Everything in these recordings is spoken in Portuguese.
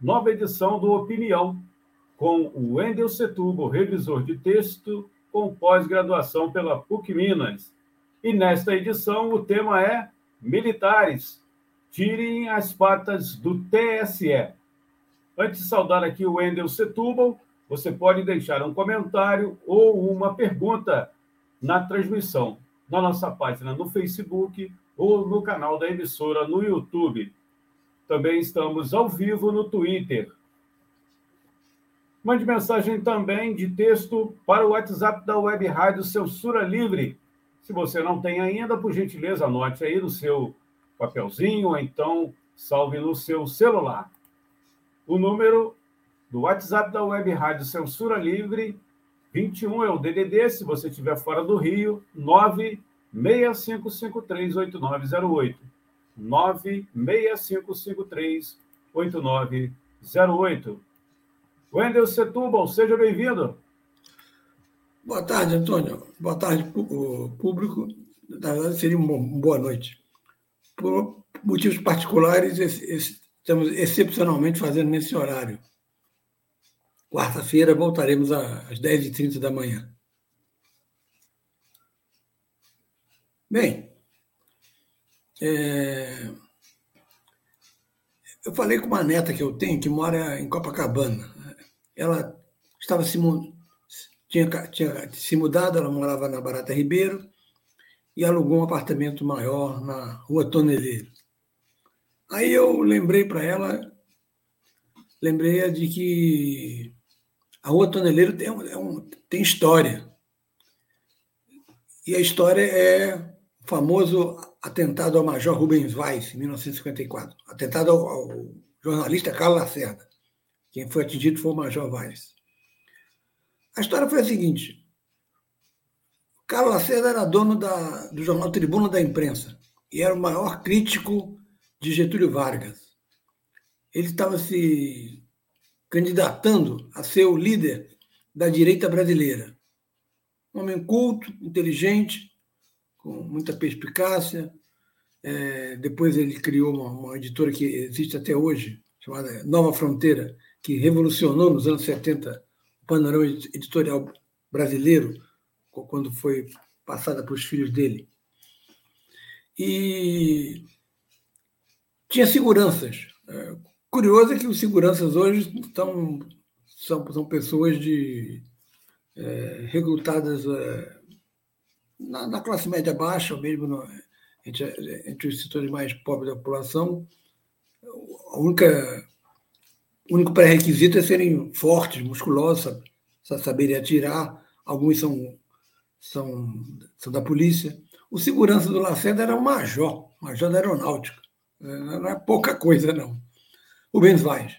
nova edição do Opinião, com o Wendel Setúbal, revisor de texto com pós-graduação pela PUC Minas. E nesta edição o tema é Militares, tirem as patas do TSE. Antes de saudar aqui o Wendel Setúbal, você pode deixar um comentário ou uma pergunta na transmissão na nossa página no Facebook ou no canal da emissora no YouTube. Também estamos ao vivo no Twitter. Mande mensagem também de texto para o WhatsApp da Web Rádio Censura Livre. Se você não tem ainda, por gentileza, anote aí no seu papelzinho ou então salve no seu celular. O número do WhatsApp da Web Rádio Censura Livre 21 é o DDD, se você estiver fora do Rio, 965538908. 965538908. Wendel Setúbal, seja bem-vindo. Boa tarde, Antônio. Boa tarde, público. Na verdade, seria uma boa noite. Por motivos particulares, estamos excepcionalmente fazendo nesse horário. Quarta-feira voltaremos às 10h30 da manhã. Bem, é... eu falei com uma neta que eu tenho que mora em Copacabana. Ela estava se, tinha, tinha se mudado, ela morava na Barata Ribeiro e alugou um apartamento maior na Rua Toneleiro. Aí eu lembrei para ela, lembrei de que a Rua Toneleiro tem, é um, tem história. E a história é o famoso atentado ao Major Rubens Weiss, em 1954. Atentado ao, ao jornalista Carlos Lacerda. Quem foi atingido foi o Major Weiss. A história foi a seguinte: Carlos Lacerda era dono da, do jornal Tribuna da Imprensa e era o maior crítico de Getúlio Vargas. Ele estava se candidatando a ser o líder da direita brasileira. Um homem culto, inteligente, com muita perspicácia. É, depois ele criou uma, uma, editora que existe até hoje, chamada Nova Fronteira, que revolucionou nos anos 70 o panorama editorial brasileiro, quando foi passada para os filhos dele. E tinha seguranças. É, curioso é que os seguranças hoje estão, são, são pessoas de é, recrutadas é, na, na, classe média baixa, ou mesmo no, entre, entre os setores mais pobres da população. A única, o único pré-requisito é serem fortes, musculosos, saberem atirar. Alguns são, são, são da polícia. O segurança do Lacerda era um major, major da aeronáutica. É, não é pouca coisa, não. Rubens Vaz.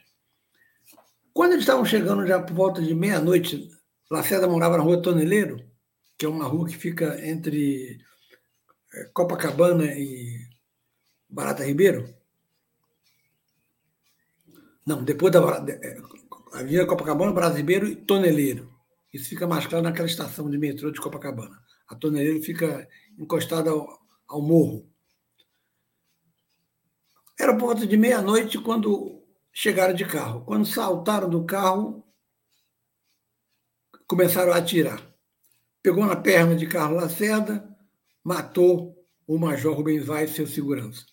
Quando eles estavam chegando já por volta de meia-noite, Lacerda morava na rua Toneleiro, que é uma rua que fica entre Copacabana e Barata Ribeiro. Não, depois da eh, Avenida Copacabana, Barata Ribeiro e Toneleiro. Isso fica mais claro naquela estação de metrô de Copacabana. A Toneleiro fica encostada ao, ao morro. Era por volta de meia-noite quando chegaram de carro. Quando saltaram do carro, começaram a atirar. Pegou na perna de Carlos Lacerda, matou o Major Rubens Vaz, seu segurança.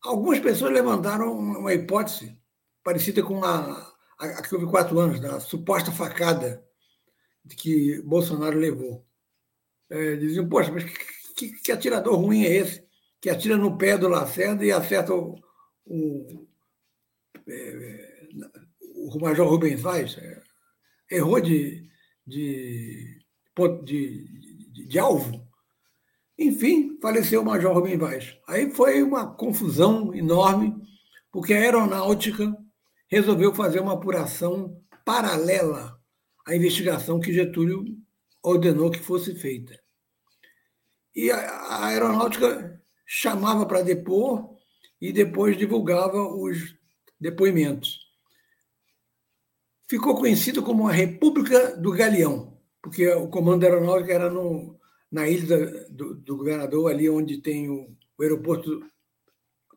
Algumas pessoas levantaram uma hipótese parecida com a, a, que houve quatro anos, da suposta facada que Bolsonaro levou. É, diziam, poxa, mas que, que, atirador ruim é esse? Que atira no pé do Lacerda e acerta o, o, é, o Major Rubens Vaz é, errou de, de, de, de, de alvo. Enfim, faleceu o Major Rubens Vaz. Aí foi uma confusão enorme, porque a aeronáutica resolveu fazer uma apuração paralela à investigação que Getúlio ordenou que fosse feita. E a aeronáutica chamava para depor e depois divulgava os depoimentos. Ficou conhecido como a República do Galeão, porque o comando aeronáutico era no, na ilha do, do, governador, ali onde tem o, o, aeroporto,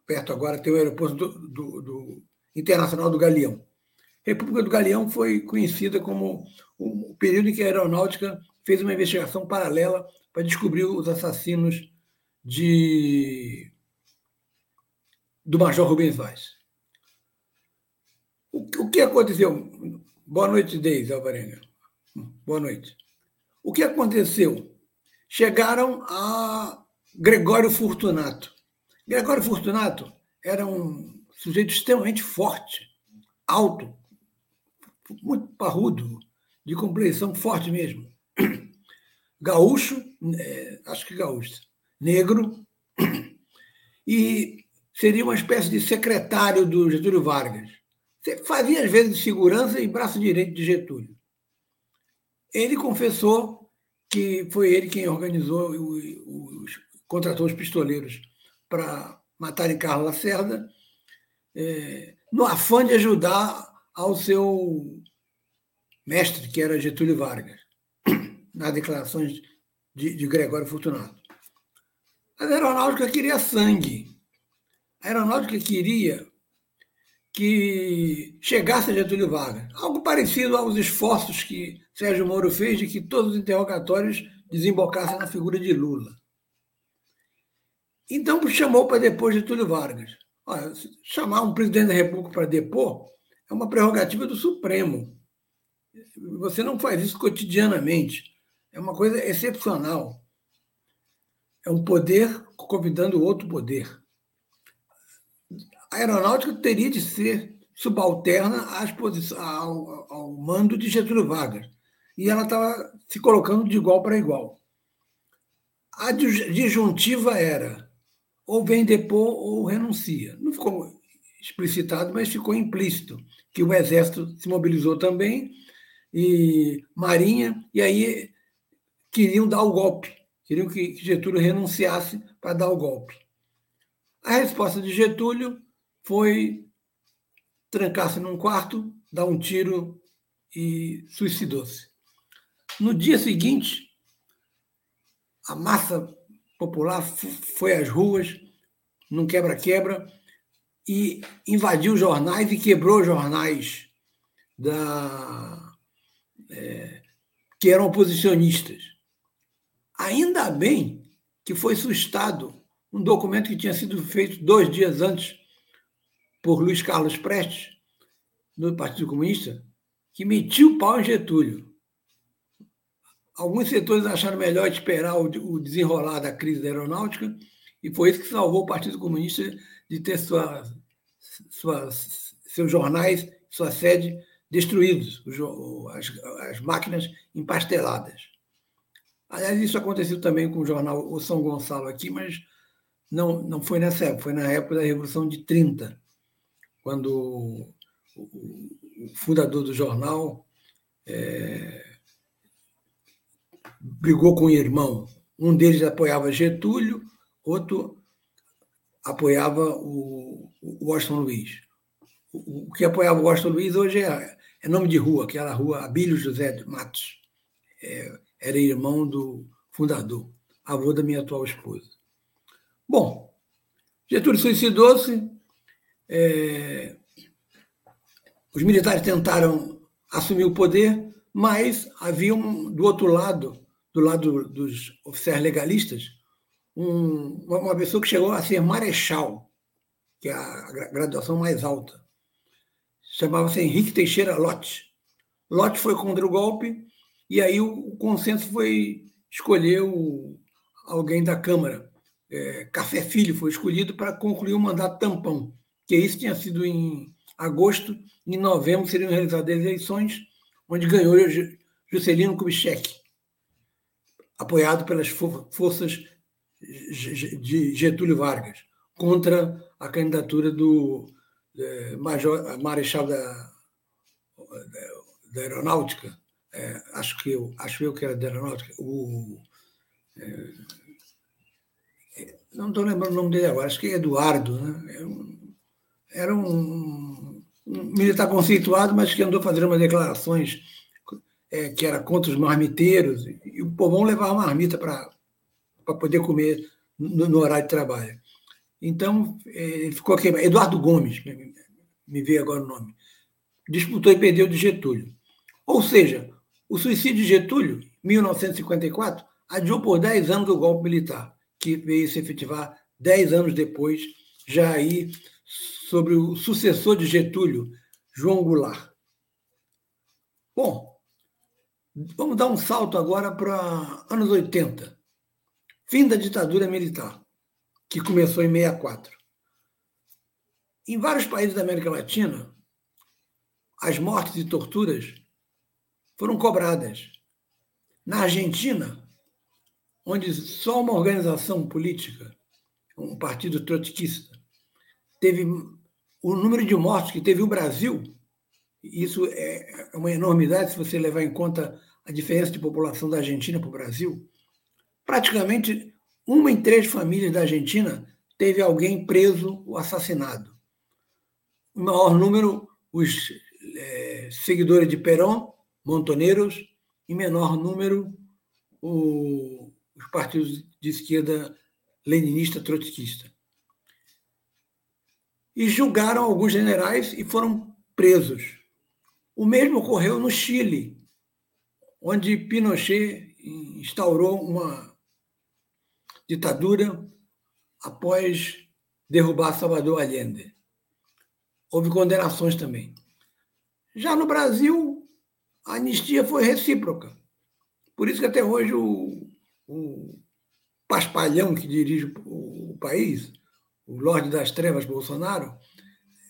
perto agora tem o aeroporto do, do, do Internacional do Galeão. República do Galeão foi conhecida como o período em que a aeronáutica fez uma investigação paralela para descobrir os assassinos de do Major Rubens Vaz. O, o que aconteceu? Boa noite, Deise Alvarenga. Boa noite. O que aconteceu? Chegaram a Gregório Fortunato. Gregório Fortunato era um sujeito extremamente forte, alto, muito parrudo, de compleição forte mesmo. Gaúcho, é, acho que gaúcho, negro, e seria uma espécie de secretário do Getúlio Vargas. Fazia, às vezes, de segurança e braço direito de Getúlio. Ele confessou que foi ele quem organizou, os, contratou os pistoleiros para matarem Carlos Lacerda, é, no afã de ajudar ao seu mestre, que era Getúlio Vargas, nas declarações de, de Gregório Fortunato. A aeronáutica queria sangue. A aeronáutica queria que chegasse a Getúlio Vargas. Algo parecido aos esforços que Sérgio Moro fez de que todos os interrogatórios desembocassem na figura de Lula. Então chamou para depor Getúlio Vargas. Olha, chamar um presidente da República para depor é uma prerrogativa do Supremo. Você não faz isso cotidianamente. É uma coisa excepcional. É um poder convidando outro poder a aeronáutica teria de ser subalterna ao, ao mando de Getúlio Vargas. E ela estava se colocando de igual para igual. A disjuntiva era ou vem depor ou renuncia. Não ficou explicitado, mas ficou implícito que o Exército se mobilizou também e Marinha, e aí queriam dar o golpe, queriam que Getúlio renunciasse para dar o golpe. A resposta de Getúlio foi trancar-se num quarto, dar um tiro e suicidou-se. No dia seguinte, a massa popular foi às ruas, num quebra-quebra, e invadiu jornais e quebrou jornais da, é, que eram oposicionistas. Ainda bem que foi sustado um documento que tinha sido feito dois dias antes por Luiz Carlos Prestes, no Partido Comunista, que metiu o pau em Getúlio. Alguns setores acharam melhor esperar o desenrolar da crise da aeronáutica, e foi isso que salvou o Partido Comunista de ter sua, sua, seus jornais, sua sede destruídos, as, as máquinas empasteladas. Aliás, isso aconteceu também com o jornal O São Gonçalo aqui, mas não, não foi nessa época, foi na época da Revolução de 30 quando o fundador do jornal é, brigou com o irmão. Um deles apoiava Getúlio, outro apoiava o, o Washington Luiz. O, o, que apoiava o Washington Luiz hoje é, é nome de rua, aquela rua Abílio José de Matos. É, era irmão do fundador, avô da minha atual esposa. Bom, Getúlio suicidou-se, é, os militares tentaram assumir o poder, mas havia um, do outro lado, do lado dos oficiais legalistas, um, uma pessoa que chegou a ser marechal, que é a graduação mais alta. Chamava-se Henrique Teixeira Lotte. Lotte foi contra o golpe, e aí o, o consenso foi escolher o, alguém da Câmara. É, Café Filho foi escolhido para concluir o mandato tampão que isso tinha sido em agosto, em novembro seriam realizadas eleições, onde ganhou Juscelino Kubitschek, apoiado pelas forças de Getúlio Vargas, contra a candidatura do é, major, marechal da, da, aeronáutica, é, acho que eu acho eu que era da aeronáutica, o é, não estou lembrando o nome dele agora, acho que é Eduardo, né? Era um, era um, um militar conceituado, mas que andou fazendo umas declarações é, que era contra os marmiteiros, e o povão levava marmita para poder comer no, no, horário de trabalho. Então, é, ele ficou aqui, Eduardo Gomes, me veio agora o nome, disputou e perdeu de Getúlio. Ou seja, o suicídio de Getúlio, 1954, adiou por 10 anos o golpe militar, que veio se efetivar 10 anos depois, já aí sobre o sucessor de Getúlio, João Goulart. Bom, vamos dar um salto agora para anos 80. Fim da ditadura militar, que começou em 64. Em vários países da América Latina, as mortes e torturas foram cobradas. Na Argentina, onde só uma organização política, um partido trotskista, teve o número de mortos que teve o Brasil, isso é uma enormidade se você levar em conta a diferença de população da Argentina para o Brasil. Praticamente uma em três famílias da Argentina teve alguém preso ou assassinado. O maior número, os é, seguidores de Perón, montoneiros, e menor número, o, os partidos de esquerda leninista, trotskista e julgaram alguns generais e foram presos. O mesmo ocorreu no Chile, onde Pinochet instaurou uma ditadura após derrubar Salvador Allende. Houve condenações também. Já no Brasil, a anistia foi recíproca. Por isso que até hoje o, o paspalhão que dirige o, o país o Lorde das Trevas Bolsonaro,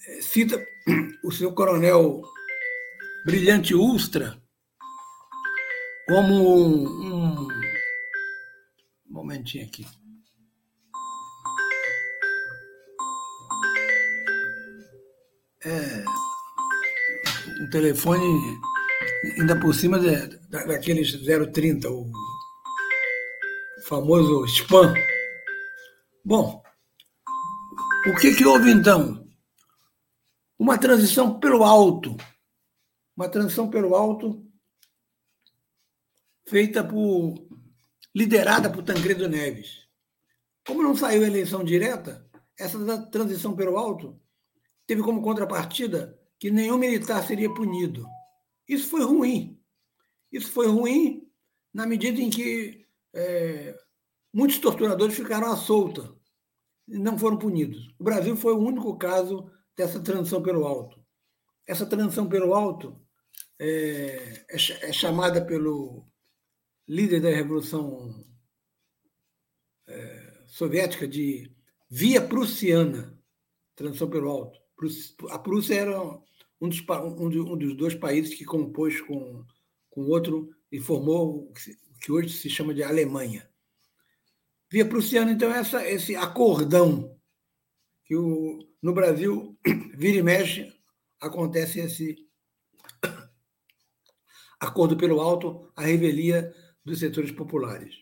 eh, cita o seu coronel Brilhante Ustra como um, um, momentinho aqui. É, um telefone ainda por cima de, daqueles 030, o famoso spam. Bom, o que, que houve então? Uma transição pelo alto. Uma transição pelo alto feita por. liderada por Tancredo Neves. Como não saiu eleição direta, essa transição pelo alto teve como contrapartida que nenhum militar seria punido. Isso foi ruim. Isso foi ruim na medida em que é, muitos torturadores ficaram à solta não foram punidos. O Brasil foi o único caso dessa transição pelo alto. Essa transição pelo alto é, é, é chamada pelo líder da Revolução é, Soviética de via prussiana, transição pelo alto. A Prússia era um dos, um dos dois países que compôs com, com outro e formou o que hoje se chama de Alemanha via prussiana. Então, essa, esse acordão que o, no Brasil vira e mexe, acontece esse acordo pelo alto, a revelia dos setores populares.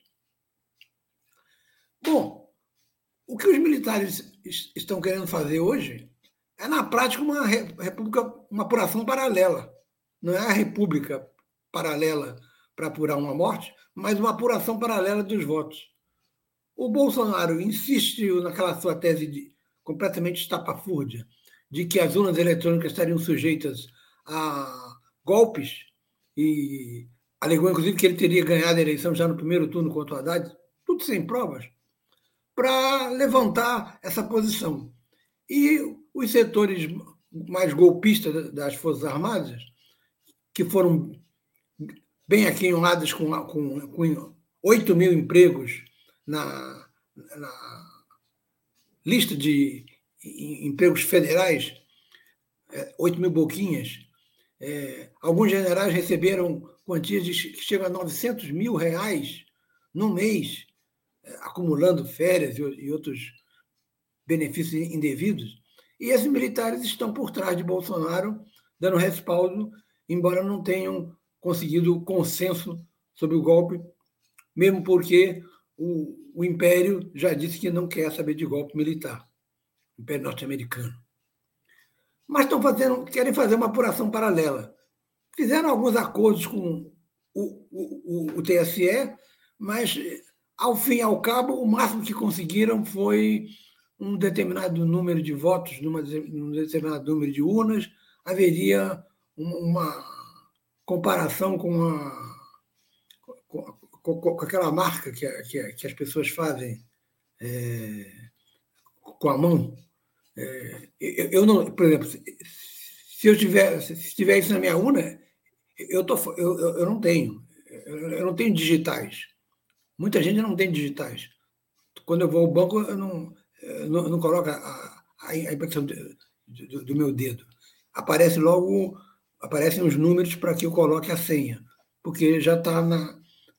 Bom, o que os militares estão querendo fazer hoje é, na prática, uma república, uma apuração paralela. Não é a república paralela para apurar uma morte, mas uma apuração paralela dos votos. O Bolsonaro insistiu naquela sua tese de, completamente estapafúrdia de que as urnas eletrônicas estariam sujeitas a golpes e alegou, inclusive, que ele teria ganhado a eleição já no primeiro turno contra o Haddad, tudo sem provas, para levantar essa posição. E os setores mais golpistas das Forças Armadas, que foram bem aquinhoados com, com, com 8 mil empregos na, na lista de empregos federais, 8 é, mil boquinhas, é, alguns generais receberam quantias de, que chegam a 900 mil reais no mês, é, acumulando férias e, e outros benefícios indevidos. E esses militares estão por trás de Bolsonaro, dando respaldo, embora não tenham conseguido consenso sobre o golpe, mesmo porque o, o Império já disse que não quer saber de golpe militar, o Império norte-americano. Mas estão fazendo, querem fazer uma apuração paralela. Fizeram alguns acordos com o, o, o, TSE, mas, ao fim e ao cabo, o máximo que conseguiram foi um determinado número de votos, numa, num determinado número de urnas, haveria uma comparação com, a, com, com, aquela marca que, que, que, as pessoas fazem é, com a mão. É, eu, eu, não, por exemplo, se eu tiver, se tiver isso na minha urna, eu, tô, eu, eu não tenho. Eu não tenho digitais. Muita gente não tem digitais. Quando eu vou ao banco, eu não, eu não, eu não coloco a, a, impressão do, do, meu dedo. Aparece logo, aparecem os números para que eu coloque a senha, porque já está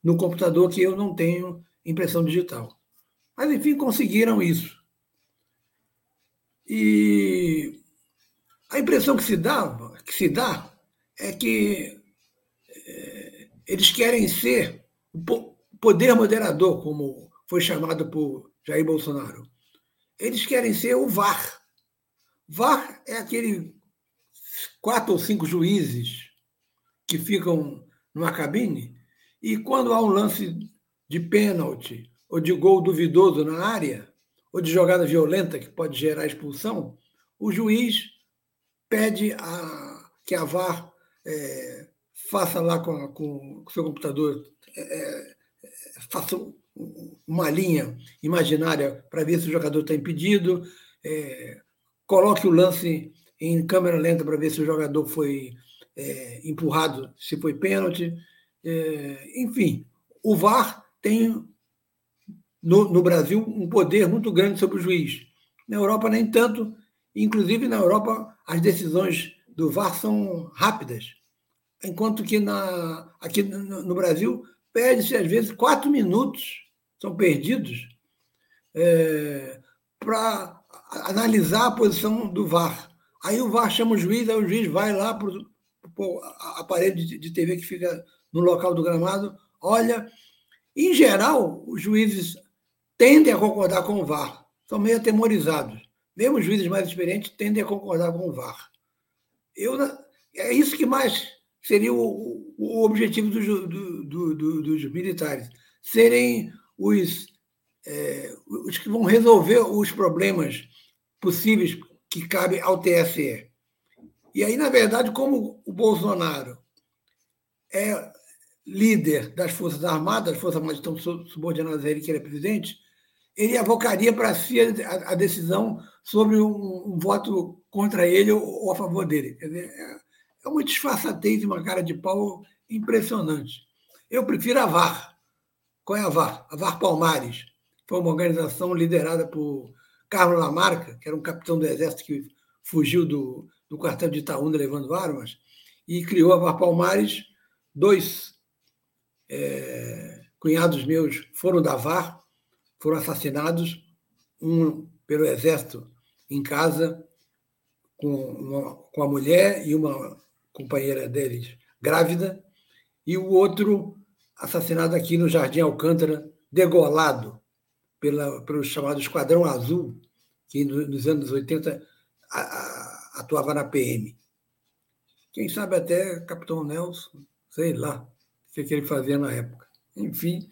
no computador que eu não tenho impressão digital. Mas, enfim, conseguiram isso. E a impressão que se dá, que se dá é que é, eles querem ser o poder moderador, como foi chamado por Jair Bolsonaro. Eles querem ser o VAR. VAR é aquele quatro ou cinco juízes que ficam numa cabine e quando há um lance de pênalti ou de gol duvidoso na área ou de jogada violenta que pode gerar expulsão, o juiz pede a, que a VAR é, faça lá com, o seu computador, é, é, faça uma linha imaginária para ver se o jogador está impedido, é, coloque o lance em câmera lenta para ver se o jogador foi é, empurrado, se foi pênalti. É, enfim, o VAR tem no, no, Brasil um poder muito grande sobre o juiz. Na Europa, nem tanto. Inclusive, na Europa, as decisões do VAR são rápidas. Enquanto que na, aqui no, no Brasil, perde-se, às vezes, quatro minutos são perdidos é, para analisar a posição do VAR. Aí o VAR chama o juiz, aí o juiz vai lá para o aparelho de, de TV que fica no local do gramado, olha. Em geral, os juízes tendem a concordar com o VAR, são meio atemorizados. Mesmo os juízes mais experientes tendem a concordar com o VAR. Eu, é isso que mais seria o, o objetivo do, do, do, dos militares, serem os, é, os que vão resolver os problemas possíveis que cabem ao TSE. E aí, na verdade, como o Bolsonaro é líder das Forças Armadas, as Forças Armadas estão subordinadas a ele, que ele é presidente, ele avocaria para si a, a, decisão sobre um, um, voto contra ele ou, ou a favor dele. Dizer, é, é uma disfarçatez e uma cara de pau impressionante. Eu prefiro a VAR. Qual é a VAR? A VAR Palmares. Foi uma organização liderada por Carlos Lamarca, que era um capitão do exército que fugiu do, do quartel de Itaúna levando armas, e criou a VAR Palmares. Dois é, cunhados meus foram da VAR, foram assassinados, um pelo exército em casa, com, uma, com a mulher e uma companheira deles grávida, e o outro assassinado aqui no Jardim Alcântara, degolado pela, pelo chamado Esquadrão Azul, que nos anos 80 a, a, atuava na PM. Quem sabe até Capitão Nelson, sei lá que, que ele fazia na época. Enfim.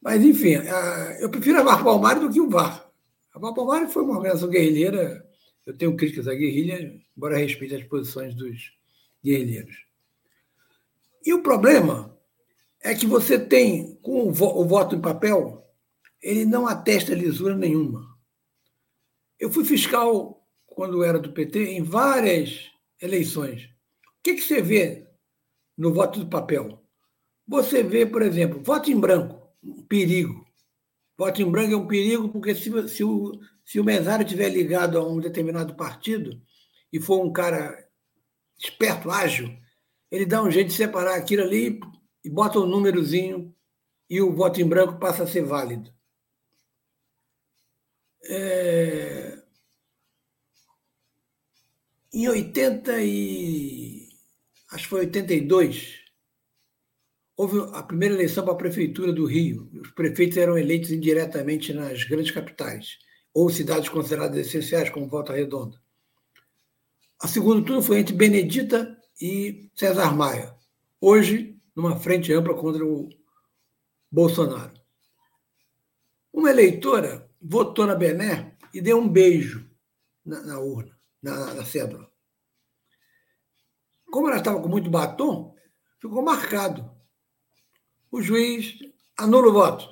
Mas, enfim, eu prefiro a VAR Palmares do que o VAR. A VAR Palmares foi uma organização guerrilheira. Eu tenho críticas à guerrilha, embora respeite as posições dos guerrilheiros. E o problema é que você tem, com o, voto em papel, ele não atesta lisura nenhuma. Eu fui fiscal, quando era do PT, em várias eleições. O que, que você vê no voto do papel? Você vê, por exemplo, voto em branco, um perigo. Voto em branco é um perigo porque se, se, o, se o mesário estiver ligado a um determinado partido e for um cara esperto, ágil, ele dá um jeito de separar aquilo ali e bota um númerozinho e o voto em branco passa a ser válido. É... Em 80 e acho que foi 82, houve a primeira eleição para a prefeitura do Rio. Os prefeitos eram eleitos indiretamente nas grandes capitais ou cidades consideradas essenciais, como Volta Redonda. A segundo turno foi entre Benedita e César Maia. Hoje, numa frente ampla contra o Bolsonaro. Uma eleitora votou na Bené e deu um beijo na, na urna, na, na cédula. Como ela estava com muito batom, ficou marcado. O juiz anula o voto.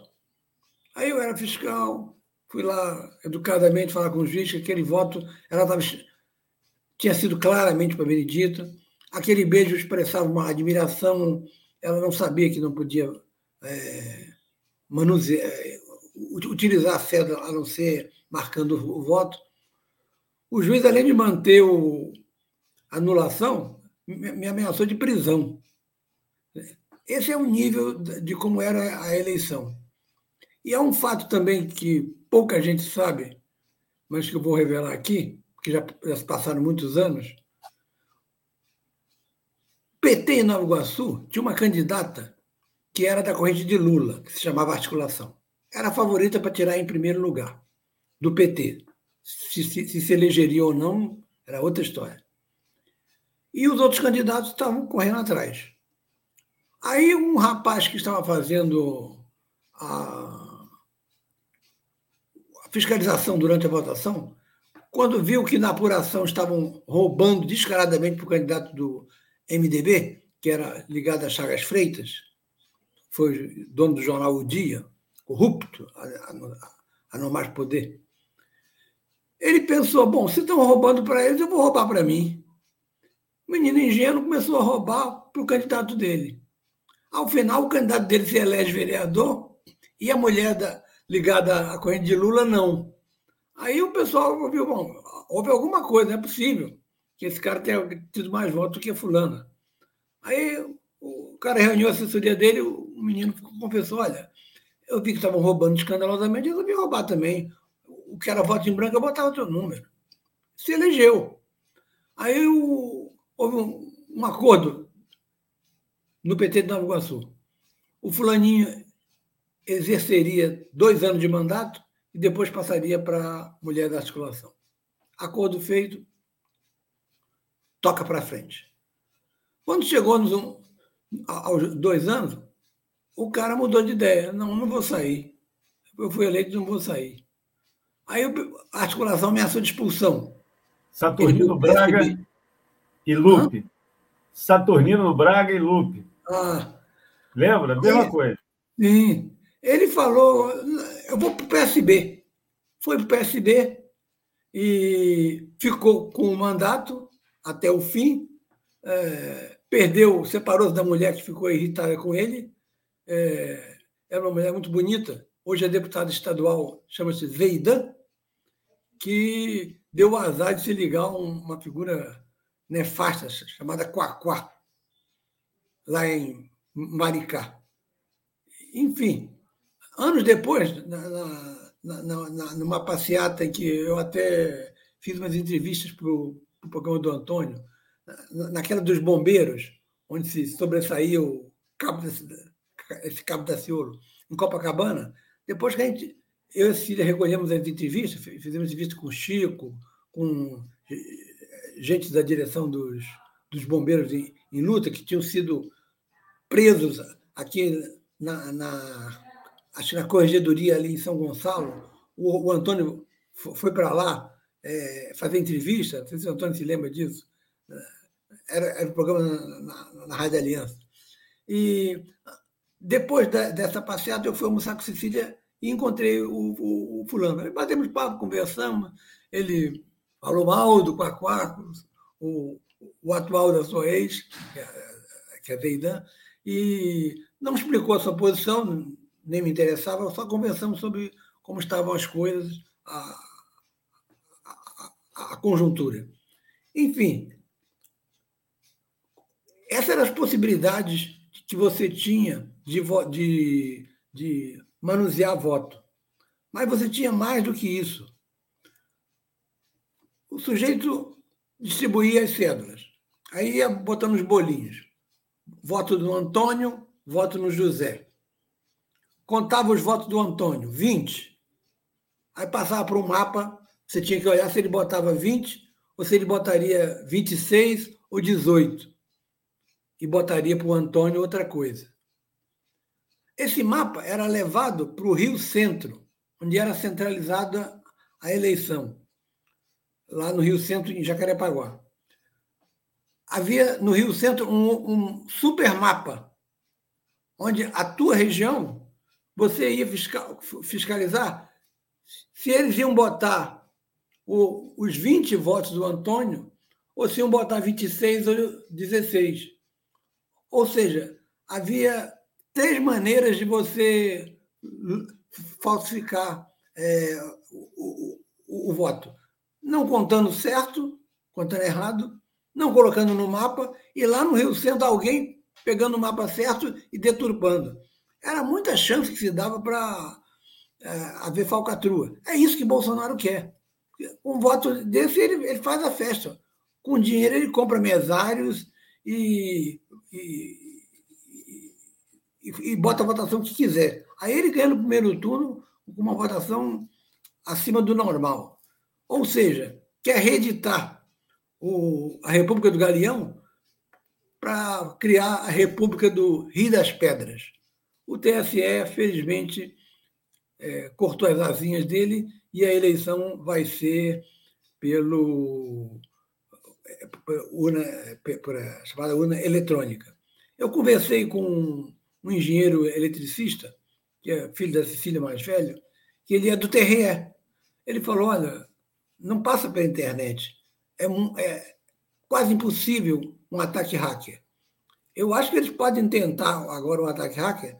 Aí eu era fiscal, fui lá educadamente falar com o juiz que aquele voto ela tava, tinha sido claramente para Benedita. Aquele beijo expressava uma admiração, ela não sabia que não podia é, manusear, é, utilizar a cédula a não ser marcando o voto. O juiz, além de manter o, a anulação, me ameaçou de prisão. Esse é o nível de como era a eleição. E é um fato também que pouca gente sabe, mas que eu vou revelar aqui, que já, se passaram muitos anos. PT em Nova Iguaçu tinha uma candidata que era da corrente de Lula, que se chamava Articulação. Era a favorita para tirar em primeiro lugar, do PT. Se, se se elegeria ou não, era outra história. E os outros candidatos estavam correndo atrás. Aí um rapaz que estava fazendo a, a fiscalização durante a votação, quando viu que na apuração estavam roubando descaradamente para o candidato do MDB, que era ligado a Chagas Freitas, foi dono do jornal O Dia, corrupto, a, a, a não mais poder. Ele pensou: bom, se estão roubando para eles, eu vou roubar para mim. O menino ingênuo começou a roubar para o candidato dele. Ao final, o candidato dele se elege vereador e a mulher da, ligada à corrente de Lula não. Aí o pessoal viu, bom, houve alguma coisa, não é possível que esse cara tenha tido mais votos que a fulana. Aí o cara reuniu a assessoria dele, o menino confessou, olha, eu vi que estavam roubando escandalosamente, eu resolvi roubar também. O que era voto em branco, eu botava outro número. Se elegeu. Aí o, houve um, um acordo no PT de Nova Iguaçu. O fulaninho exerceria dois anos de mandato e depois passaria para a mulher da articulação. Acordo feito, toca para frente. Quando chegou nos, aos dois anos, o cara mudou de ideia. Não, não vou sair. Eu fui eleito, não vou sair. Aí a articulação ameaçou de expulsão. Saturnino Braga e Lupe. Hã? Saturnino Braga e Lupe. Ah. Lembra? Mesma coisa. Sim. Ele falou: eu vou para o PSB. Foi para o PSB e ficou com o mandato até o fim. É, perdeu, separou-se da mulher que ficou irritada com ele. É, era uma mulher muito bonita. Hoje é deputada estadual, chama-se Zeidan, que deu o azar de se ligar a uma figura nefasta chamada Quaquá, lá em Maricá. Enfim, anos depois, na, na, na, numa passeata em que eu até fiz umas entrevistas para o pro programa do Antônio, naquela dos bombeiros, onde se sobressaía o cabo esse cabo da Ciolo, em Copacabana, depois que a gente, eu e Cília recolhemos as entrevistas, fizemos entrevista com o Chico, com gente da direção dos, dos bombeiros em, em luta, que tinham sido presos aqui na, na, acho na corregedoria ali em São Gonçalo. O, o Antônio foi para lá é, fazer entrevista, não sei se o Antônio se lembra disso. Era, era um programa na, na, na Rádio Aliança. E depois da, dessa passeada, eu fui almoçar com Cecília e encontrei o, o, o fulano. Batemos papo, conversamos. Ele falou mal do Quaquá, o, o atual da sua ex, que é, que é e não explicou a sua posição, nem me interessava, só conversamos sobre como estavam as coisas, a, a, a conjuntura. Enfim, essas eram as possibilidades que você tinha de, de, de manusear voto. Mas você tinha mais do que isso. O sujeito distribuía as cédulas. Aí ia botando os bolinhos. Voto do Antônio, voto no José. Contava os votos do Antônio, 20. Aí passava para o mapa, você tinha que olhar se ele botava 20 ou se ele botaria 26 ou 18. E botaria para o Antônio outra coisa. Esse mapa era levado para o Rio Centro, onde era centralizada a eleição, lá no Rio Centro, em Jacarepaguá. Havia no Rio Centro um, um super mapa, onde a tua região você ia fiscalizar se eles iam botar o, os 20 votos do Antônio ou se iam botar 26 ou 16. Ou seja, havia três maneiras de você falsificar é, o, o, o, voto. Não contando certo, contando errado, não colocando no mapa, e lá no Rio Centro alguém pegando o mapa certo e deturpando. Era muita chance que se dava para é, haver falcatrua. É isso que Bolsonaro quer. Um voto desse, ele, ele faz a festa. Com dinheiro, ele compra mesários e, e e, e bota a votação que quiser. Aí ele ganha no primeiro turno com uma votação acima do normal. Ou seja, quer reeditar o, a República do Galeão para criar a República do Rio das Pedras. O TSE, felizmente, é, cortou as asinhas dele e a eleição vai ser pelo é, urna, por a chamada urna eletrônica. Eu conversei com um engenheiro eletricista, que é filho da Cecília mais velho, que ele é do TRE. Ele falou: olha, não passa pela internet. É, é quase impossível um ataque hacker. Eu acho que eles podem tentar agora um ataque hacker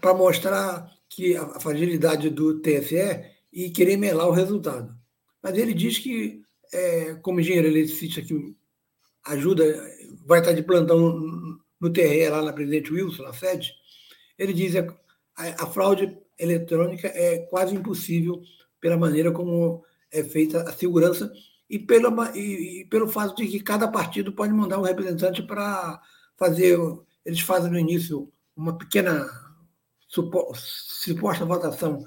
para mostrar que a fragilidade do TSE e querer melar o resultado. Mas ele diz que, é, como engenheiro eletricista que ajuda, vai estar de plantão no TRE, lá na Presidente Wilson, na sede, ele diz que a, a fraude eletrônica é quase impossível pela maneira como é feita a segurança e, pela, e, e, pelo fato de que cada partido pode mandar um representante para fazer. Eles fazem no início uma pequena suposta votação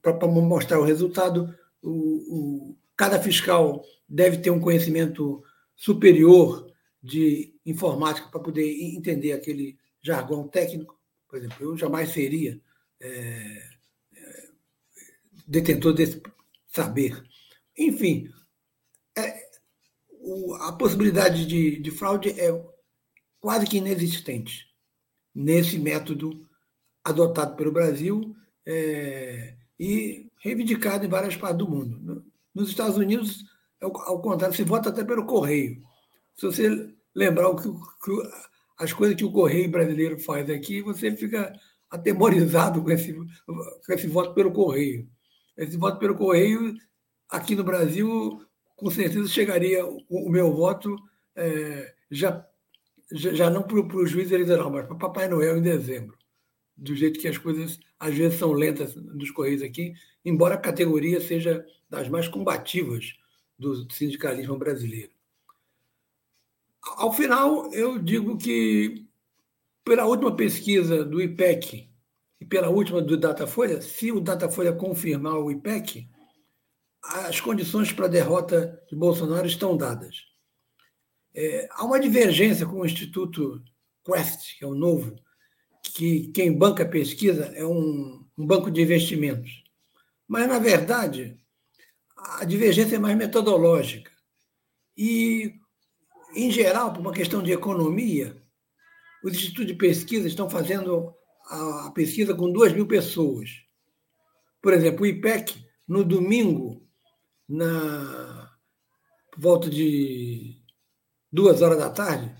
para mostrar o resultado. O, o, cada fiscal deve ter um conhecimento superior de informática para poder entender aquele jargão técnico. Por exemplo, eu jamais seria é, é, detentor desse saber. Enfim, o, a possibilidade de, de fraude é quase que inexistente nesse método adotado pelo Brasil é, e reivindicado em várias partes do mundo. Nos Estados Unidos, ao, ao contrário, se vota até pelo correio. Se você lembrar o que, que, as coisas que o Correio brasileiro faz aqui, você fica atemorizado com esse, com esse voto pelo Correio. Esse voto pelo Correio, aqui no Brasil, com certeza chegaria o, o meu voto é, já, já não para o juiz eleitoral, mas para Papai Noel em dezembro. Do jeito que as coisas às vezes são lentas nos Correios aqui, embora a categoria seja das mais combativas do sindicalismo brasileiro. Ao final, eu digo que, pela última pesquisa do IPEC e pela última do Datafolha, se o Datafolha confirmar o IPEC, as condições para a derrota de Bolsonaro estão dadas. É, há uma divergência com o Instituto Quest, que é o novo, que quem banca a pesquisa é um, um banco de investimentos. Mas, na verdade, a divergência é mais metodológica. E em geral, por uma questão de economia, os institutos de pesquisa estão fazendo a pesquisa com duas mil pessoas. Por exemplo, o IPEC, no domingo, na volta de duas horas da tarde,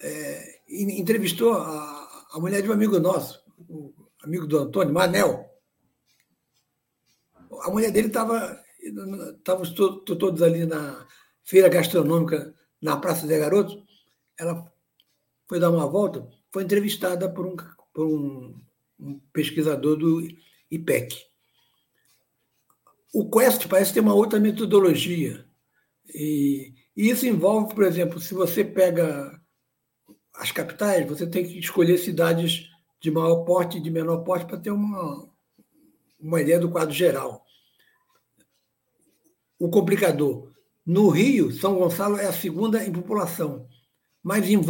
é, entrevistou a, a, mulher de um amigo nosso, o amigo do Antônio, Manel. A mulher dele estava. Estávamos todos ali na feira gastronômica na Praça Zé Garoto, ela foi dar uma volta, foi entrevistada por um, por um, um pesquisador do IPEC. O Quest parece ter uma outra metodologia. E, E isso envolve, por exemplo, se você pega as capitais, você tem que escolher cidades de maior porte e de menor porte para ter uma, uma ideia do quadro geral. O complicador. No Rio, São Gonçalo é a segunda em população, mas em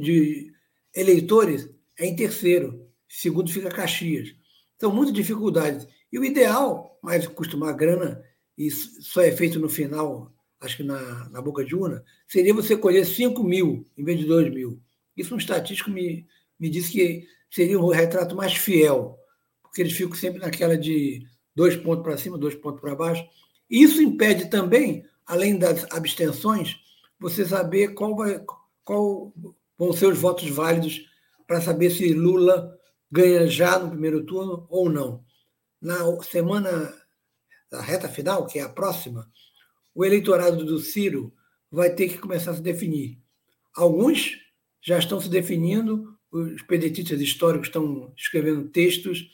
de eleitores é em terceiro. Segundo fica Caxias. São muitas dificuldades. E o ideal, mas costumar grana, e só é feito no final, acho que na, na boca de urna, seria você colher 5 mil em vez de 2 mil. Isso um estatístico me, me disse que seria um retrato mais fiel, porque eles ficam sempre naquela de dois pontos para cima, dois pontos para baixo. Isso impede também, além das abstenções, você saber qual, vai, qual vão ser os votos válidos para saber se Lula ganha já no primeiro turno ou não. Na semana da reta final, que é a próxima, o eleitorado do Ciro vai ter que começar a se definir. Alguns já estão se definindo, os pedetistas históricos estão escrevendo textos.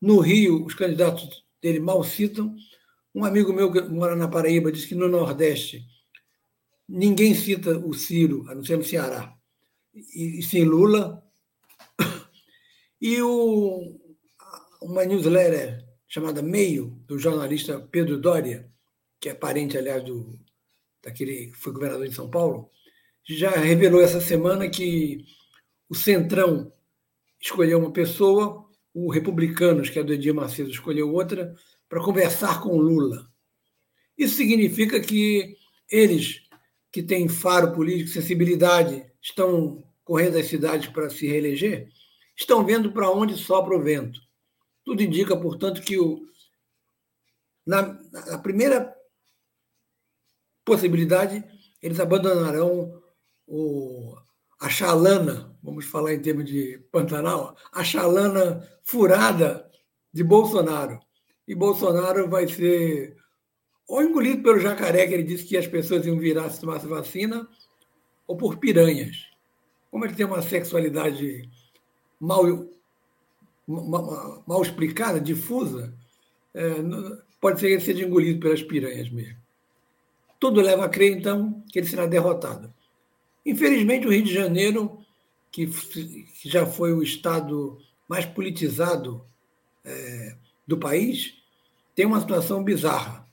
No Rio, os candidatos dele mal citam. Um amigo meu que mora na Paraíba disse que no Nordeste ninguém cita o Ciro, a não ser no Ceará, e, sim Lula. E o, uma newsletter chamada Meio, do jornalista Pedro Doria, que é parente, aliás, do, daquele que foi governador de São Paulo, já revelou essa semana que o Centrão escolheu uma pessoa, o Republicanos, que é do Edir Macedo, escolheu outra, para conversar com Lula. Isso significa que eles, que têm faro político, sensibilidade, estão correndo as cidades para se reeleger, estão vendo para onde sopra o vento. Tudo indica, portanto, que o, na, na primeira possibilidade, eles abandonarão o, a chalana, vamos falar em termos de Pantanal, a chalana furada de Bolsonaro. E Bolsonaro vai ser ou engolido pelo jacaré, que ele disse que as pessoas iam virar se tomasse vacina, ou por piranhas. Como ele tem uma sexualidade mal, mal, explicada, difusa, é, pode ser que ele seja engolido pelas piranhas mesmo. Tudo leva a crer, então, que ele será derrotado. Infelizmente, o Rio de Janeiro, que, já foi o estado mais politizado é, do país, tem uma situação bizarra.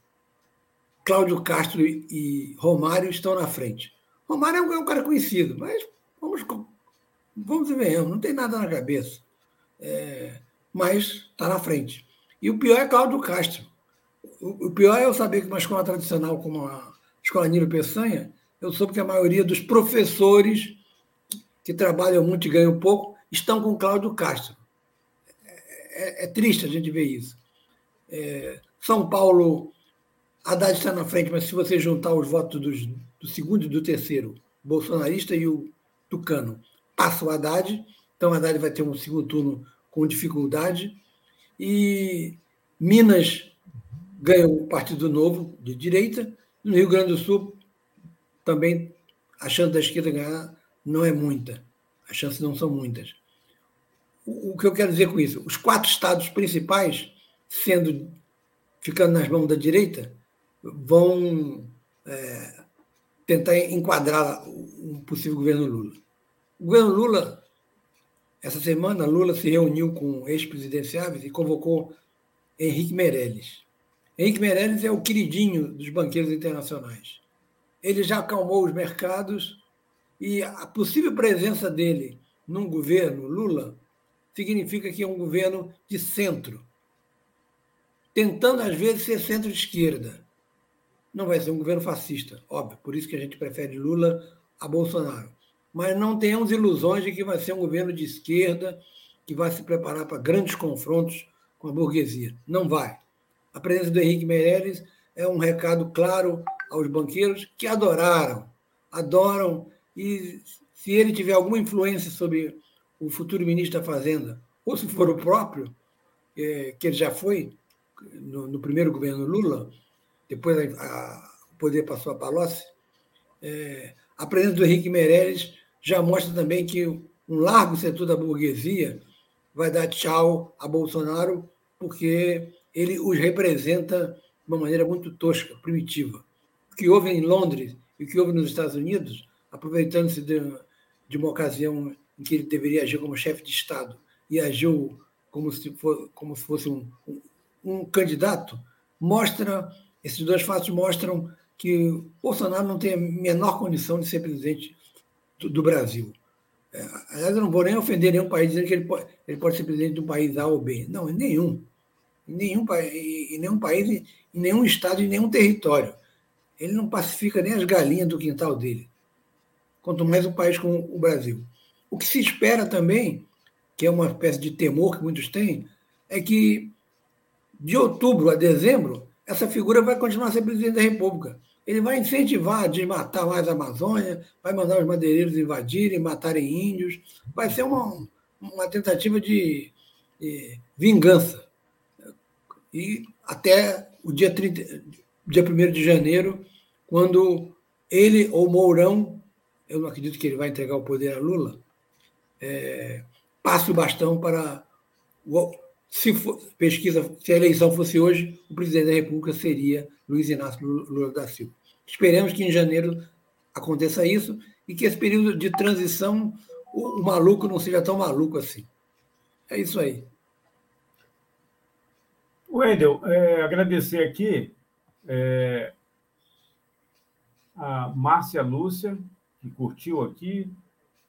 Cláudio Castro e Romário estão na frente. Romário é um, cara conhecido, mas vamos, vamos venhamos, não tem nada na cabeça. É, mas está na frente. E o pior é Cláudio Castro. O, pior é eu saber que uma escola tradicional como a Escola Nilo Peçanha eu soube que a maioria dos professores que trabalham muito e ganham pouco estão com Cláudio Castro. É, é, é triste a gente ver isso. É, São Paulo, Haddad está na frente, mas se você juntar os votos dos, do segundo e do terceiro, bolsonarista e o Tucano, passa o Haddad. Então, o Haddad vai ter um segundo turno com dificuldade. E Minas ganha o Partido Novo, de direita. No Rio Grande do Sul, também a chance da esquerda ganhar não é muita. As chances não são muitas. O, o que eu quero dizer com isso? Os quatro estados principais, sendo ficando nas mãos da direita, vão é, tentar enquadrar um possível governo Lula. O governo Lula, essa semana, Lula se reuniu com ex-presidenciáveis e convocou Henrique Meirelles. Henrique Meirelles é o queridinho dos banqueiros internacionais ele já acalmou os mercados e a possível presença dele num governo Lula significa que é um governo de centro, tentando às vezes ser centro-esquerda. Não vai ser um governo fascista, óbvio, por isso que a gente prefere Lula a Bolsonaro. Mas não tenhamos ilusões de que vai ser um governo de esquerda que vai se preparar para grandes confrontos com a burguesia. Não vai. A presença do Henrique Meirelles é um recado claro aos banqueiros que adoraram, adoram, e se ele tiver alguma influência sobre o futuro ministro da Fazenda, ou se for o próprio, é, que ele já foi no, no, primeiro governo Lula, depois a, a, o poder passou a Palocci, é, a presença do Henrique Meirelles já mostra também que um largo setor da burguesia vai dar tchau a Bolsonaro, porque ele os representa de uma maneira muito tosca, primitiva. O que houve em Londres e o que houve nos Estados Unidos, aproveitando-se de, de uma ocasião em que ele deveria agir como chefe de Estado e agiu como se, for, como se fosse um, um, um candidato, mostra, esses dois fatos mostram que Bolsonaro não tem a menor condição de ser presidente do, Brasil. É, aliás, eu não vou nem ofender nenhum país dizendo que ele pode, ele pode ser presidente de um país A ou B. Não, em nenhum. Em nenhum, em nenhum país, em nenhum estado, em nenhum território. Ele não pacifica nem as galinhas do quintal dele. Quanto mais um país como o Brasil. O que se espera também, que é uma espécie de temor que muitos têm, é que de outubro a dezembro, essa figura vai continuar a ser presidente da República. Ele vai incentivar a desmatar mais a Amazônia, vai mandar os madeireiros invadirem, matarem índios. Vai ser uma, uma tentativa de, de vingança. E até o dia, 30, dia 1 de janeiro, quando ele ou Mourão, eu não acredito que ele vai entregar o poder a Lula, é, passe o bastão para o, se for, pesquisa, se a eleição fosse hoje, o presidente da República seria Luiz Inácio Lula da Silva. Esperemos que em janeiro aconteça isso e que esse período de transição o, o maluco não seja tão maluco assim. É isso aí. Wendel, é, agradecer aqui é, a Márcia Lúcia, que curtiu aqui,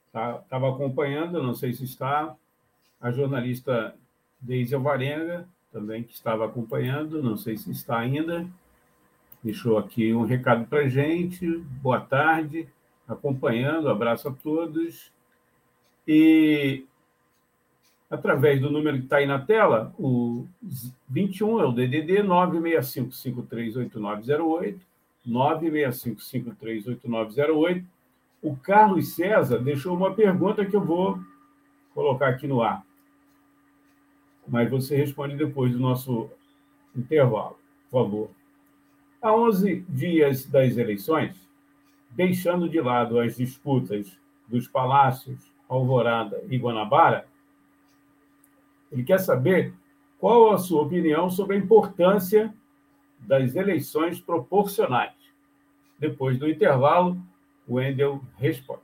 estava tá, acompanhando, não sei se está, a jornalista Deise Alvarenga, também que estava acompanhando, não sei se está ainda, deixou aqui um recado para gente. Boa tarde, acompanhando, abraço a todos. E através do número que está aí na tela, o 21 é o DDD 965538908, 965538908. O Carlos César deixou uma pergunta que eu vou colocar aqui no ar. Mas você responde depois do nosso intervalo, por favor. A 11 dias das eleições, deixando de lado as disputas dos palácios Alvorada e Guanabara, ele quer saber qual a sua opinião sobre a importância das eleições proporcionais. Depois do intervalo, o Wendel responde.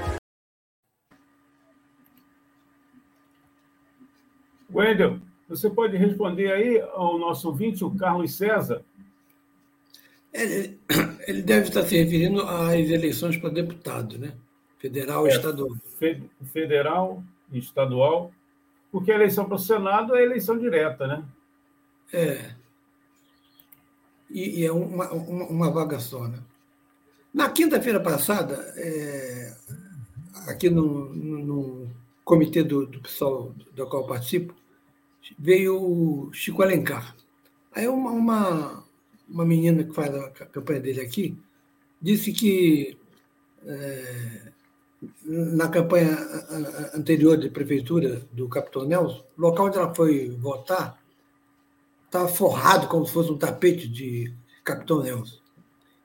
Wendel, você pode responder aí ao nosso ouvinte, o Carlos César? Ele, ele deve estar se referindo às eleições para deputado, né? Federal e é, estadual. Federal e estadual, porque a eleição para o Senado é eleição direta, né? É. E, e é uma, uma, uma, vaga só, né? Na quinta-feira passada, é, aqui no, no, no comitê do, do pessoal do qual eu participo, veio Chico Alencar. Aí uma, uma, uma menina que faz a campanha dele aqui disse que é, na campanha anterior de prefeitura do Capitão Nelson, o local onde ela foi votar estava forrado como se fosse um tapete de Capitão Nelson.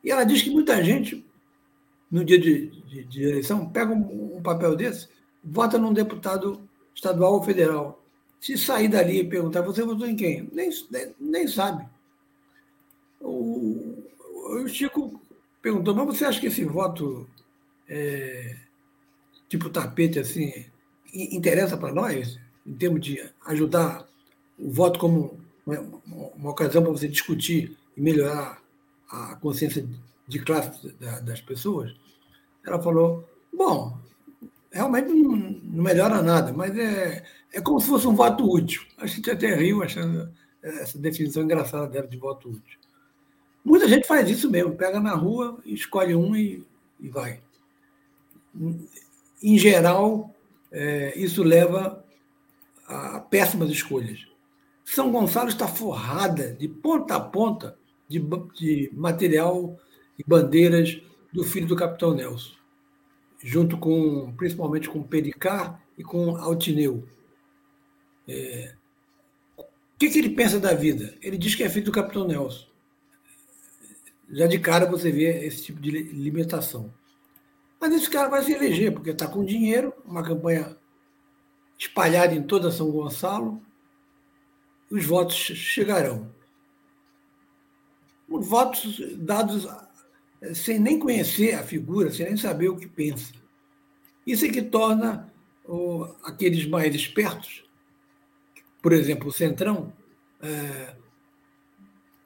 E ela diz que muita gente, no dia de, de, de eleição, pega um, um, papel desse, vota num deputado estadual ou federal. Se sair dali e perguntar, você votou em quem? Nem, nem, nem sabe. O, o Chico perguntou, mas você acha que esse voto é, tipo tapete assim interessa para nós, em termos de ajudar o voto como uma, uma ocasião para você discutir e melhorar a consciência de classe das pessoas? Ela falou, bom, realmente não, não melhora nada, mas é, é como se fosse um voto útil. A gente até riu achando essa definição engraçada dela de voto útil. Muita gente faz isso mesmo, pega na rua, escolhe um e, e vai. Em geral, é, isso leva a péssimas escolhas. São Gonçalo está forrada de ponta a ponta de, de material e bandeiras do filho do capitão Nelson, junto com, principalmente com Pericá e com Altineu. É, o que, que ele pensa da vida? Ele diz que é filho do capitão Nelson já de cara você vê esse tipo de limitação. Mas esse cara vai se eleger, porque está com dinheiro, uma campanha espalhada em toda São Gonçalo, os votos chegarão. Os votos dados sem nem conhecer a figura, sem nem saber o que pensa. Isso é que torna aqueles mais espertos, por exemplo, o Centrão, é,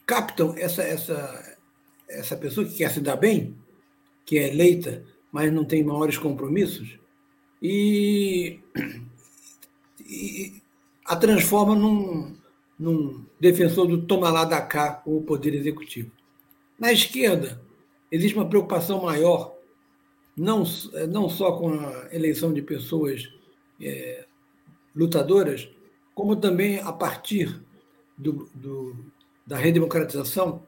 captam essa, essa, essa pessoa que quer se dar bem, que é eleita, mas não tem maiores compromissos, e, e a transforma num, num defensor do toma lá da cá o poder executivo. Na esquerda, existe uma preocupação maior, não, não só com a eleição de pessoas é, lutadoras, como também a partir do, do, da redemocratização,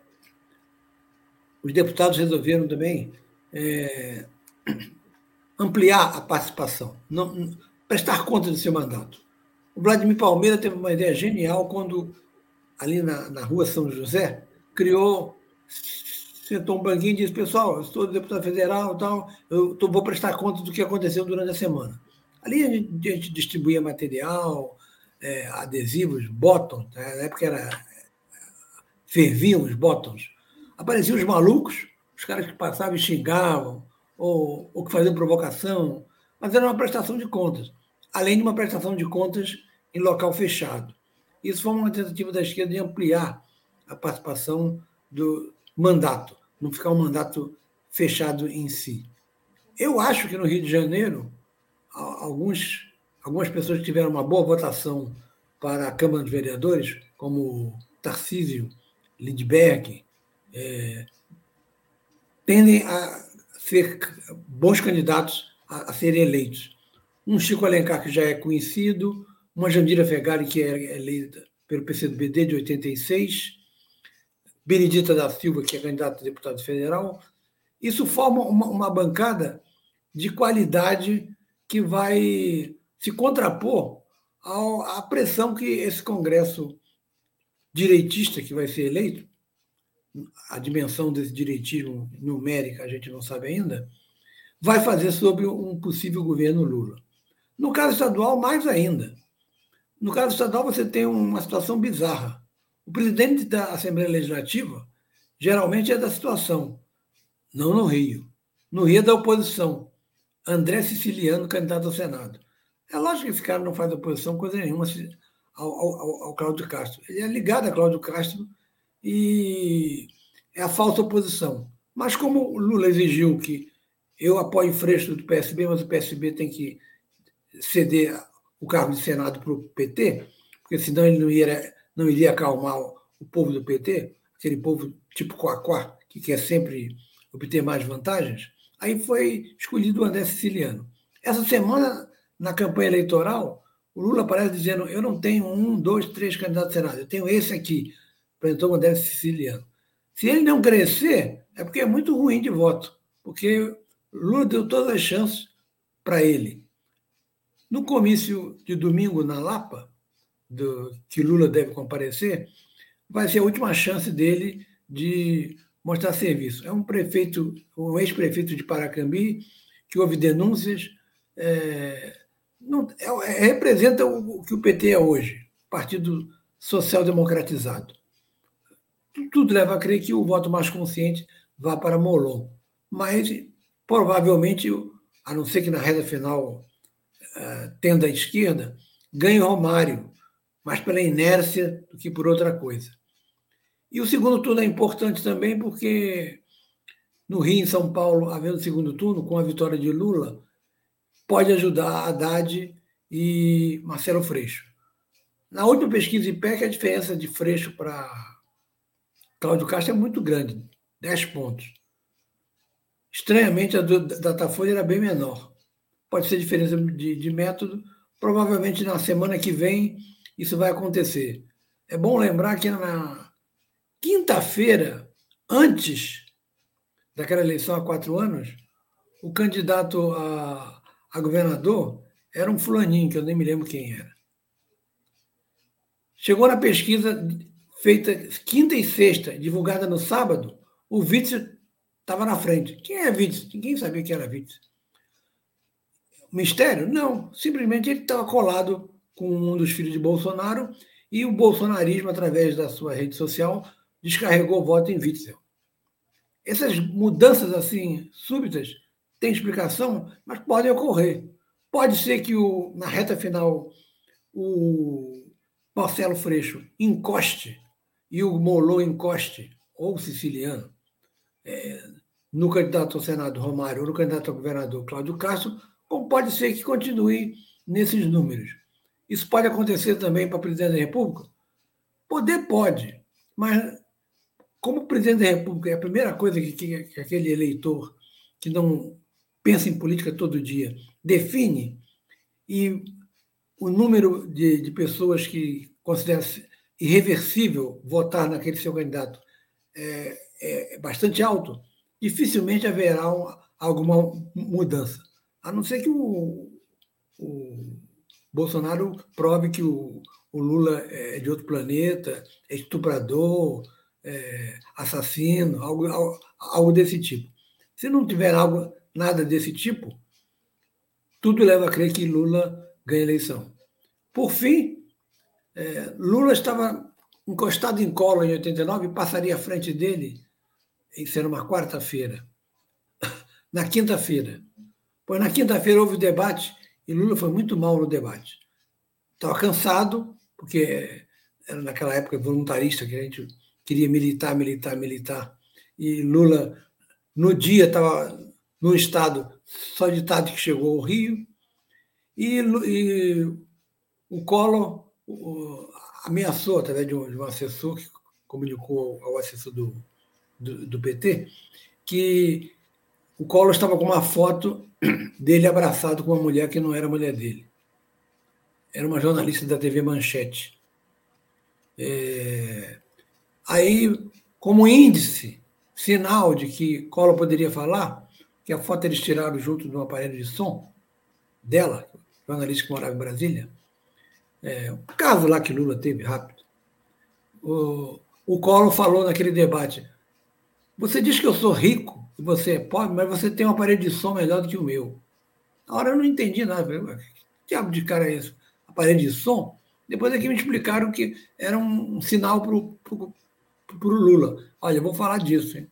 os deputados resolveram também é, ampliar a participação, não, prestar conta do seu mandato. O Vladimir Palmeira teve uma ideia genial quando, ali na, na rua São José, criou, sentou um banquinho e disse: Pessoal, eu sou deputado federal, tal, eu tô, vou prestar conta do que aconteceu durante a semana. Ali a gente, a gente distribuía material, é, adesivos, bottom, né? na época era ferviam os bottoms apareciam os malucos, os caras que passavam e xingavam, ou, ou que faziam provocação, mas era uma prestação de contas, além de uma prestação de contas em local fechado. Isso foi uma tentativa da esquerda de ampliar a participação do mandato, não ficar um mandato fechado em si. Eu acho que no Rio de Janeiro, alguns, algumas pessoas que tiveram uma boa votação para a Câmara dos Vereadores, como Tarcísio Lindbergh, é, tendem a ser bons candidatos a, a, serem eleitos. Um Chico Alencar, que já é conhecido, uma Jandira Fegari, que é eleita pelo PCdoBD de 86, Benedita da Silva, que é candidata a deputado federal. Isso forma uma, uma bancada de qualidade que vai se contrapor à pressão que esse Congresso direitista que vai ser eleito a dimensão desse direitismo numérica a gente não sabe ainda, vai fazer sobre um possível governo Lula. No caso estadual, mais ainda. No caso estadual, você tem uma situação bizarra. O presidente da Assembleia Legislativa geralmente é da situação, não no Rio. No Rio é da oposição. André Siciliano, candidato ao Senado. É lógico que esse cara não faz oposição coisa nenhuma ao, ao, ao Cláudio Castro. Ele é ligado a Cláudio Castro e é a falsa oposição. Mas como Lula exigiu que eu apoie Freixo do PSB, mas o PSB tem que ceder o cargo de Senado para o PT, porque senão ele não iria, não iria acalmar o povo do PT, aquele povo tipo Coaquá, que quer sempre obter mais vantagens, aí foi escolhido o André Siciliano. Essa semana, na campanha eleitoral, o Lula aparece dizendo: eu não tenho um, dois, três candidatos a Senado, eu tenho esse aqui, apresentou o modelo siciliano. Se ele não crescer, é porque é muito ruim de voto, porque Lula deu todas as chances para ele. No comício de domingo na Lapa, do, que Lula deve comparecer, vai ser a última chance dele de mostrar serviço. É um prefeito, um ex-prefeito de Paracambi, que houve denúncias, é, não, é, é, representa o, o, que o PT é hoje, Partido Social Democratizado. Tudo leva a crer que o voto mais consciente vá para Molon. Mas, provavelmente, a não ser que na reta final uh, tenda à esquerda, ganhe Romário, mais pela inércia do que por outra coisa. E o segundo turno é importante também porque no Rio, em São Paulo, havendo segundo turno, com a vitória de Lula, pode ajudar Haddad e Marcelo Freixo. Na última pesquisa IPEC, a diferença de Freixo para Cláudio Castro é muito grande, 10 pontos. Estranhamente, a do Datafolha era bem menor. Pode ser diferença de, de método. Provavelmente na semana que vem isso vai acontecer. É bom lembrar que na quinta-feira, antes daquela eleição há quatro anos, o candidato a, a governador era um fulaninho, que eu nem me lembro quem era. Chegou na pesquisa feita quinta e sexta, divulgada no sábado, o Witzel estava na frente. Quem é Witzel? Ninguém sabia que era Witzel. Mistério? Não. Simplesmente ele estava colado com um dos filhos de Bolsonaro e o bolsonarismo, através da sua rede social, descarregou o voto em Witzel. Essas mudanças assim súbitas têm explicação, mas podem ocorrer. Pode ser que o, na reta final o Marcelo Freixo encoste e o Molon encoste, ou o siciliano, é, no candidato ao Senado Romário ou no candidato ao governador Cláudio Castro, como pode ser que continue nesses números. Isso pode acontecer também para presidente da República? Poder pode, mas como presidente da República é a primeira coisa que, que, que aquele eleitor que não pensa em política todo dia define, e o número de, de pessoas que considera irreversível votar naquele seu candidato é, é bastante alto, dificilmente haverá uma, alguma mudança. A não ser que o, o Bolsonaro prove que o, o Lula é de outro planeta, é estuprador, é, assassino, algo, algo desse tipo. Se não tiver algo, nada desse tipo, tudo leva a crer que Lula ganha a eleição. Por fim, é, Lula estava encostado em colo em 89 e passaria à frente dele, em ser uma quarta-feira. Na quinta-feira. Pois na quinta-feira houve o debate e Lula foi muito mal no debate. Estava cansado, porque era naquela época voluntarista que a gente queria militar, militar, militar. E Lula, no dia, estava no estado só de tarde que chegou ao Rio. E, e o Collor o, ameaçou, através de um, de um, assessor que comunicou ao assessor do, do, do PT, que o Collor estava com uma foto dele abraçado com uma mulher que não era mulher dele. Era uma jornalista da TV Manchete. É, Aí, como índice, sinal de que Collor poderia falar, que a foto eles tiraram junto de um aparelho de som dela, jornalista que morava em Brasília, é, um caso lá que Lula teve rápido. O, o Collor falou naquele debate: Você diz que eu sou rico e você é pobre, mas você tem um aparelho de som melhor do que o meu. Na hora eu não entendi nada. Falei, que diabo de cara é esse? Aparelho de som? Depois aqui me explicaram que era um sinal para o Lula. Olha, eu vou falar disso. Hein?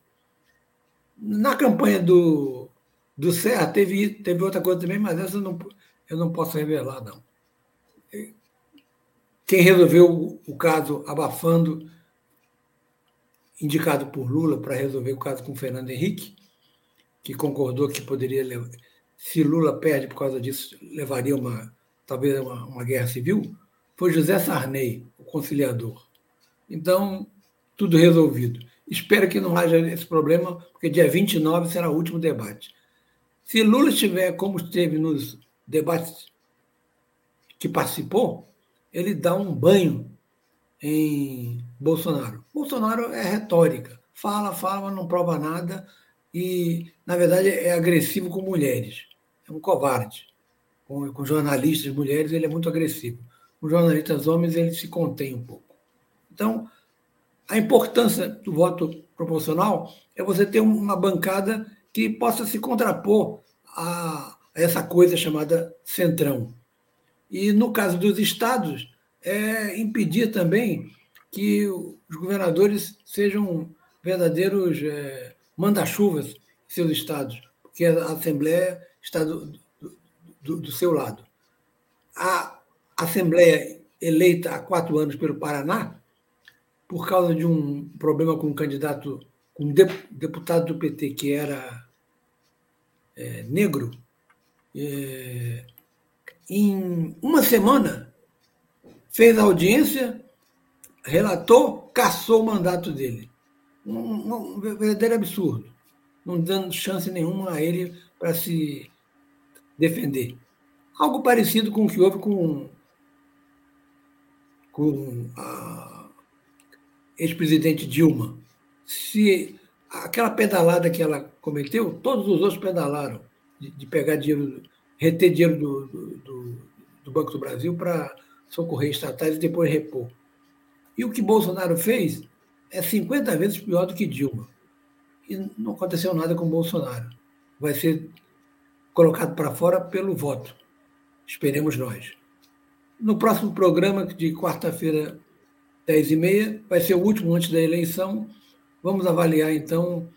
Na campanha do, do Serra teve, teve outra coisa também, mas essa eu não, eu não posso revelar, não. Quem resolveu o caso abafando, indicado por Lula para resolver o caso com Fernando Henrique, que concordou que poderia se Lula perde por causa disso, levaria uma talvez uma, uma guerra civil, foi José Sarney, o conciliador. Então, tudo resolvido. Espero que não haja esse problema, porque dia 29 será o último debate. Se Lula estiver como esteve nos debates que participou, ele dá um banho em Bolsonaro. Bolsonaro é retórica. Fala, fala, não prova nada e, na verdade, é agressivo com mulheres. É um covarde. Com, com jornalistas mulheres, ele é muito agressivo. Com jornalistas homens, ele se contém um pouco. Então, a importância do voto proporcional é você ter uma bancada que possa se contrapor a essa coisa chamada centrão. E, no caso dos estados, é impedir também que os governadores sejam verdadeiros é, manda-chuvas em seus estados, porque a Assembleia está do, do, do seu lado. A Assembleia eleita há quatro anos pelo Paraná, por causa de um problema com um candidato, com um deputado do PT que era é, negro, é, em uma semana fez audiência, relatou, cassou o mandato dele. Um, um verdadeiro absurdo, não dando chance nenhuma a ele para se defender. Algo parecido com o que houve com, com a ex-presidente Dilma. Se aquela pedalada que ela cometeu, todos os outros pedalaram de, de pegar dinheiro, reter dinheiro do, do, do Banco do Brasil para socorrer estatais e depois repor. E o que Bolsonaro fez é 50 vezes pior do que Dilma. E não aconteceu nada com Bolsonaro. Vai ser colocado para fora pelo voto. Esperemos nós. No próximo programa, de quarta-feira, 10h30, vai ser o último antes da eleição. Vamos avaliar, então,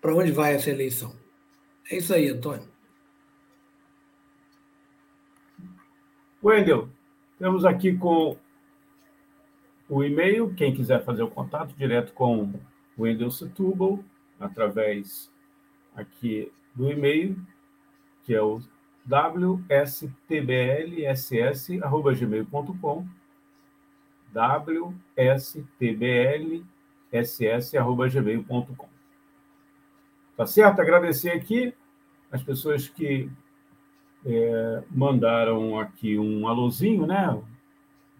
para onde vai essa eleição. É isso aí, Antônio. Wendel, temos aqui com o e-mail, quem quiser fazer o contato direto com o Wendel Setúbal, através aqui do e-mail, que é o wstblss.gmail.com wstblss.gmail.com Tá certo? Agradecer aqui as pessoas que é, mandaram aqui um alôzinho, né?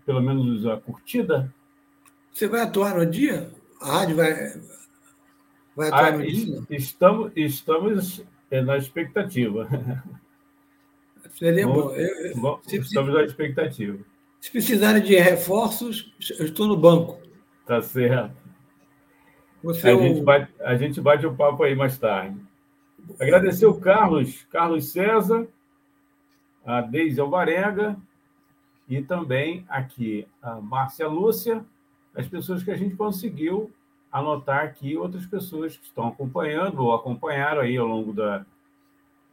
Pelo menos a curtida. Você vai atuar no dia? A rádio vai, vai atuar ah, no dia? Estamos, estamos é, na expectativa. Seria bom. Eu, bom estamos na expectativa. Se precisarem de reforços, eu estou no banco. Tá certo. Você a, é o... gente bate, a gente bate o papo aí mais tarde. Agradecer o Carlos, Carlos César, a Deise Alvarenga e também aqui a Márcia Lúcia, as pessoas que a gente conseguiu anotar aqui, outras pessoas que estão acompanhando ou acompanharam aí ao longo da,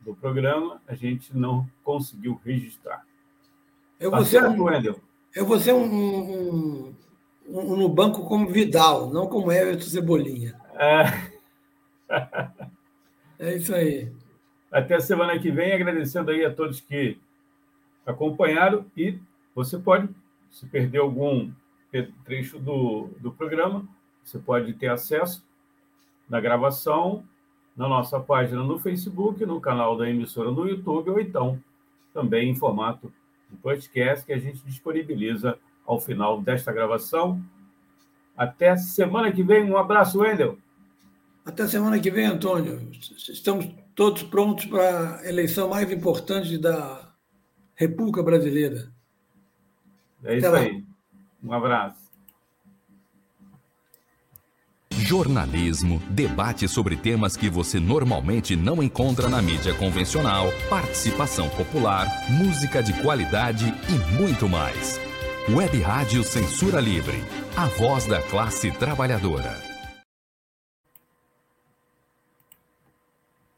do programa, a gente não conseguiu registrar. Eu vou, tá ser um, Wendel? eu vou ser um, um, um, no banco como Vidal, não como Everton Cebolinha. É. é isso aí. Até semana que vem, agradecendo aí a todos que acompanharam e você pode, se perder algum trecho do, do programa, você pode ter acesso na gravação na nossa página no Facebook, no canal da emissora no YouTube, ou então também em formato de podcast que a gente disponibiliza ao final desta gravação. Até semana que vem. Um abraço, Wendel. Até semana que vem, Antônio. Estamos todos prontos para a eleição mais importante da República Brasileira. É isso aí. Um abraço. Jornalismo, debate sobre temas que você normalmente não encontra na mídia convencional, participação popular, música de qualidade e muito mais. Web Rádio Censura Livre, a voz da classe trabalhadora.